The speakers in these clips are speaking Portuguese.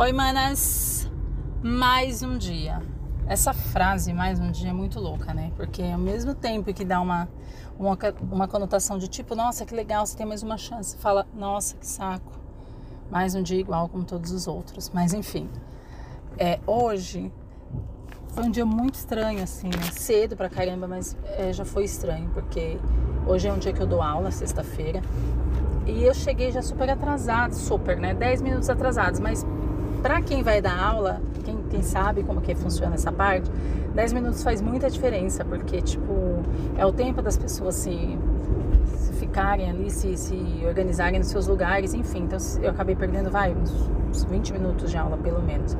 Oi, manas! Mais um dia. Essa frase, mais um dia, é muito louca, né? Porque ao mesmo tempo que dá uma, uma, uma conotação de tipo, nossa, que legal, você tem mais uma chance. Fala, nossa, que saco. Mais um dia igual como todos os outros. Mas enfim. É, hoje foi um dia muito estranho, assim, né? Cedo pra caramba, mas é, já foi estranho, porque hoje é um dia que eu dou aula, sexta-feira. E eu cheguei já super atrasado, super, né? 10 minutos atrasados, mas para quem vai dar aula, quem, quem, sabe como que funciona essa parte, 10 minutos faz muita diferença, porque, tipo, é o tempo das pessoas se, se ficarem ali, se, se organizarem nos seus lugares, enfim. Então, eu acabei perdendo, vai, uns, uns 20 minutos de aula, pelo menos.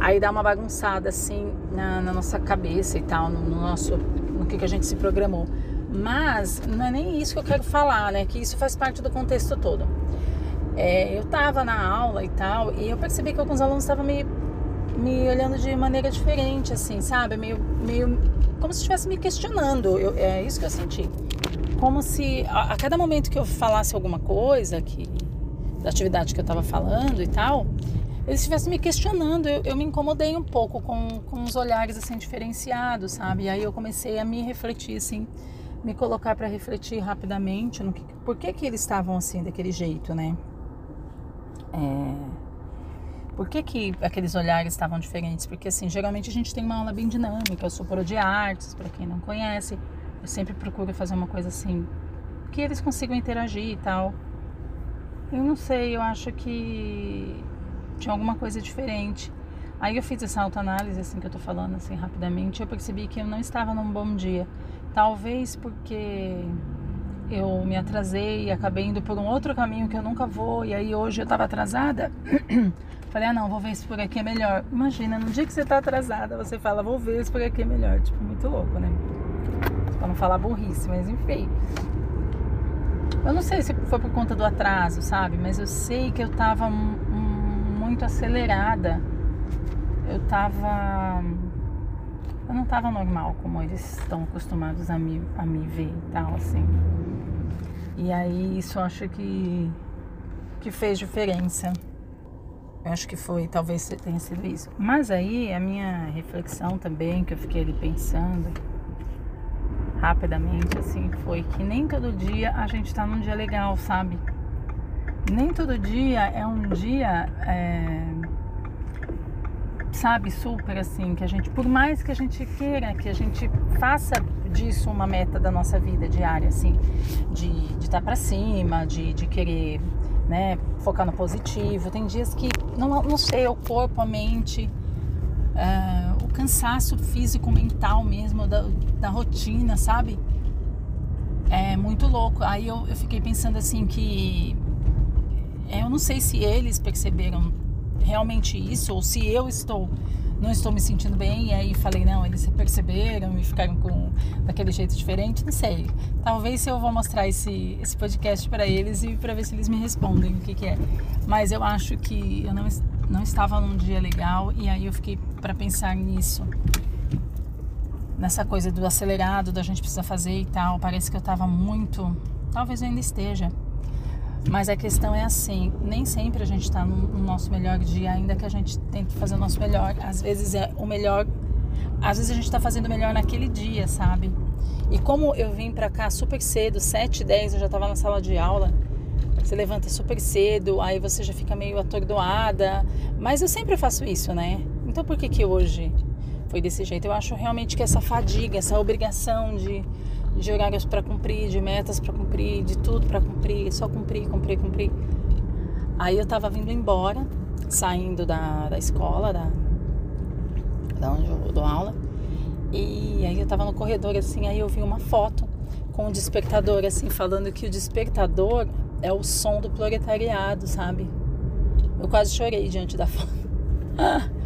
Aí dá uma bagunçada, assim, na, na nossa cabeça e tal, no, no nosso, no que, que a gente se programou. Mas não é nem isso que eu quero falar, né? Que isso faz parte do contexto todo. É, eu estava na aula e tal, e eu percebi que alguns alunos estavam me, me olhando de maneira diferente, assim, sabe? Meio, meio como se estivesse me questionando. Eu, é isso que eu senti. Como se a, a, cada momento que eu falasse alguma coisa que, da atividade que eu estava falando e tal, eles estivessem me questionando. Eu, eu, me incomodei um pouco com, com os olhares assim diferenciados, sabe? E aí eu comecei a me refletir, assim, me colocar para refletir rapidamente no que, por que que eles estavam assim daquele jeito, né? É... Por que, que aqueles olhares estavam diferentes? Porque, assim, geralmente a gente tem uma aula bem dinâmica. Eu sou pro de artes, para quem não conhece. Eu sempre procuro fazer uma coisa assim, que eles consigam interagir e tal. Eu não sei, eu acho que tinha alguma coisa diferente. Aí eu fiz essa autoanálise, assim, que eu tô falando, assim, rapidamente. Eu percebi que eu não estava num bom dia. Talvez porque eu me atrasei e acabei indo por um outro caminho que eu nunca vou, e aí hoje eu estava atrasada. Falei, ah não, vou ver se por aqui é melhor. Imagina, no dia que você está atrasada, você fala, vou ver se por aqui é melhor. Tipo, muito louco, né? Pra não falar burrice, mas enfim. Eu não sei se foi por conta do atraso, sabe? Mas eu sei que eu tava muito acelerada. Eu tava. Eu não tava normal como eles estão acostumados a me, a me ver e tal, assim. E aí isso eu acho que, que fez diferença. Eu acho que foi, talvez tenha sido isso. Mas aí a minha reflexão também, que eu fiquei ali pensando rapidamente, assim, foi que nem todo dia a gente tá num dia legal, sabe? Nem todo dia é um dia, é, sabe, super assim, que a gente, por mais que a gente queira, que a gente faça disso uma meta da nossa vida diária, assim, de estar tá para cima, de, de querer né, focar no positivo. Tem dias que, não, não sei, o corpo, a mente, é, o cansaço físico, mental mesmo, da, da rotina, sabe? É muito louco. Aí eu, eu fiquei pensando assim que é, eu não sei se eles perceberam realmente isso ou se eu estou não estou me sentindo bem. E aí falei, não, eles perceberam e ficaram com daquele jeito diferente, não sei. Talvez eu vou mostrar esse, esse podcast para eles e para ver se eles me respondem o que, que é. Mas eu acho que eu não, não estava num dia legal e aí eu fiquei para pensar nisso. Nessa coisa do acelerado, da gente precisa fazer e tal. Parece que eu estava muito. Talvez eu ainda esteja mas a questão é assim, nem sempre a gente está no, no, nosso melhor dia, ainda que a gente tente fazer o nosso melhor. Às vezes é o melhor, às vezes a gente está fazendo o melhor naquele dia, sabe? E como eu vim para cá super cedo, 7, 10, eu já estava na sala de aula. Você levanta super cedo, aí você já fica meio atordoada. Mas eu sempre faço isso, né? Então por que que hoje foi desse jeito? Eu acho realmente que essa fadiga, essa obrigação de de horários para cumprir, de metas para cumprir, de tudo para cumprir, só cumprir, cumprir, cumprir. Aí eu tava vindo embora, saindo da, da escola, da, da onde eu dou aula. E aí eu tava no corredor assim, aí eu vi uma foto com o despertador, assim, falando que o despertador é o som do proletariado, sabe? Eu quase chorei diante da foto.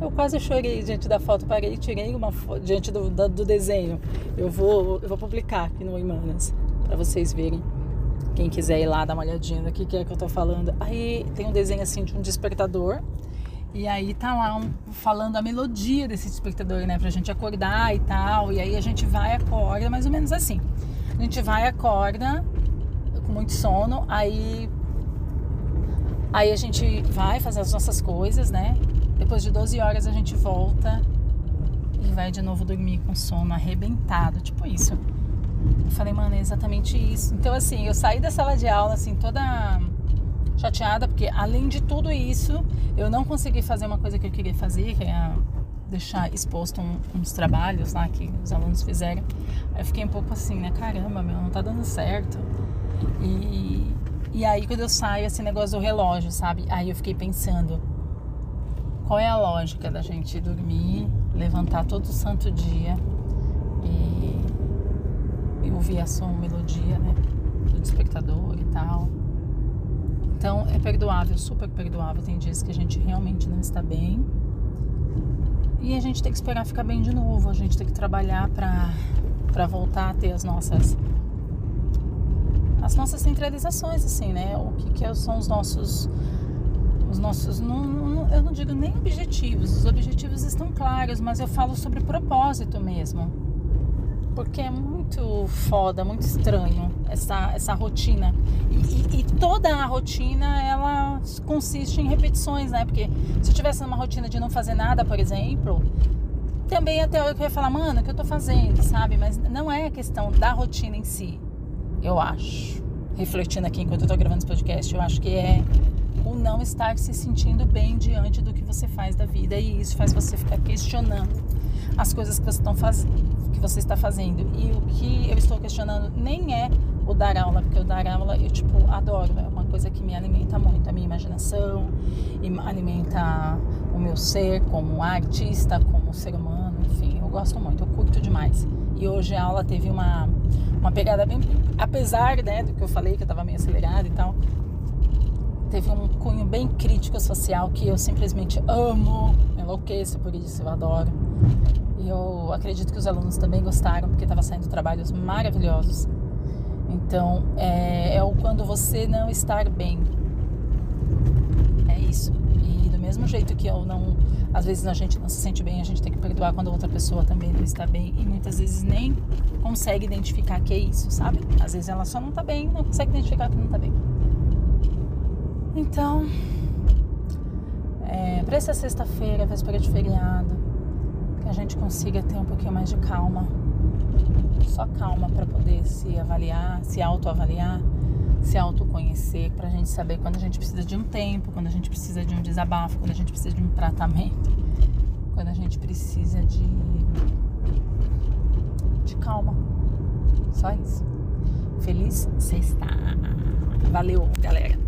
Eu quase chorei diante da foto, parei e tirei uma foto diante do, do desenho. Eu vou, eu vou publicar aqui no Imanas para vocês verem. Quem quiser ir lá dar uma olhadinha no que, que é que eu tô falando. Aí tem um desenho assim de um despertador. E aí tá lá um, falando a melodia desse despertador, né? Pra gente acordar e tal. E aí a gente vai, acorda, mais ou menos assim. A gente vai, acorda, com muito sono, aí Aí a gente vai fazer as nossas coisas, né? Depois de 12 horas a gente volta e vai de novo dormir com sono arrebentado, tipo isso. Eu falei, mano, é exatamente isso. Então, assim, eu saí da sala de aula, assim, toda chateada, porque além de tudo isso, eu não consegui fazer uma coisa que eu queria fazer, que é deixar exposto um, uns trabalhos lá que os alunos fizeram. Aí eu fiquei um pouco assim, né? Caramba, meu, não tá dando certo. E, e aí quando eu saio, esse negócio do relógio, sabe? Aí eu fiquei pensando, qual é a lógica da gente dormir, levantar todo santo dia e, e ouvir a som, melodia, né? Do despertador e tal. Então é perdoável, super perdoável. Tem dias que a gente realmente não está bem e a gente tem que esperar ficar bem de novo. A gente tem que trabalhar para voltar a ter as nossas as nossas centralizações, assim, né? O que, que são os nossos os nossos, não, não, eu não digo nem objetivos, os objetivos estão claros, mas eu falo sobre propósito mesmo. Porque é muito foda, muito estranho essa, essa rotina. E, e, e, toda a rotina, ela consiste em repetições, né? Porque se eu tivesse numa rotina de não fazer nada, por exemplo, também até eu ia falar, mano, o que eu tô fazendo, sabe? Mas não é a questão da rotina em si, eu acho. Refletindo aqui enquanto eu tô gravando esse podcast, eu acho que é o não estar se sentindo bem diante do que você faz da vida e isso faz você ficar questionando as coisas que você, estão faz... que você está fazendo. E o que eu estou questionando nem é o dar aula, porque o dar aula eu tipo adoro, é uma coisa que me alimenta muito, a minha imaginação, e alimenta o meu ser como artista, como ser humano, enfim, eu gosto muito, eu curto demais. E hoje a aula teve uma, uma pegada bem. Apesar né, do que eu falei, que eu estava meio acelerada e tal, teve um cunho bem crítico social que eu simplesmente amo, enlouqueço por isso, eu adoro. E eu acredito que os alunos também gostaram, porque estava saindo trabalhos maravilhosos. Então, é, é o quando você não estar bem. É isso. E do mesmo jeito que eu não. Às vezes a gente não se sente bem, a gente tem que perdoar quando outra pessoa também não está bem. E muitas vezes nem consegue identificar que é isso, sabe? Às vezes ela só não está bem, não consegue identificar que não está bem. Então, é, para essa sexta-feira, véspera de feriado, que a gente consiga ter um pouquinho mais de calma. Só calma para poder se avaliar, se autoavaliar, se autoconhecer, para a gente saber quando a gente precisa de um tempo, quando a gente precisa de um desabafo, quando a gente precisa de um tratamento, quando a gente precisa de, de calma. Só isso. Feliz sexta. Valeu, galera.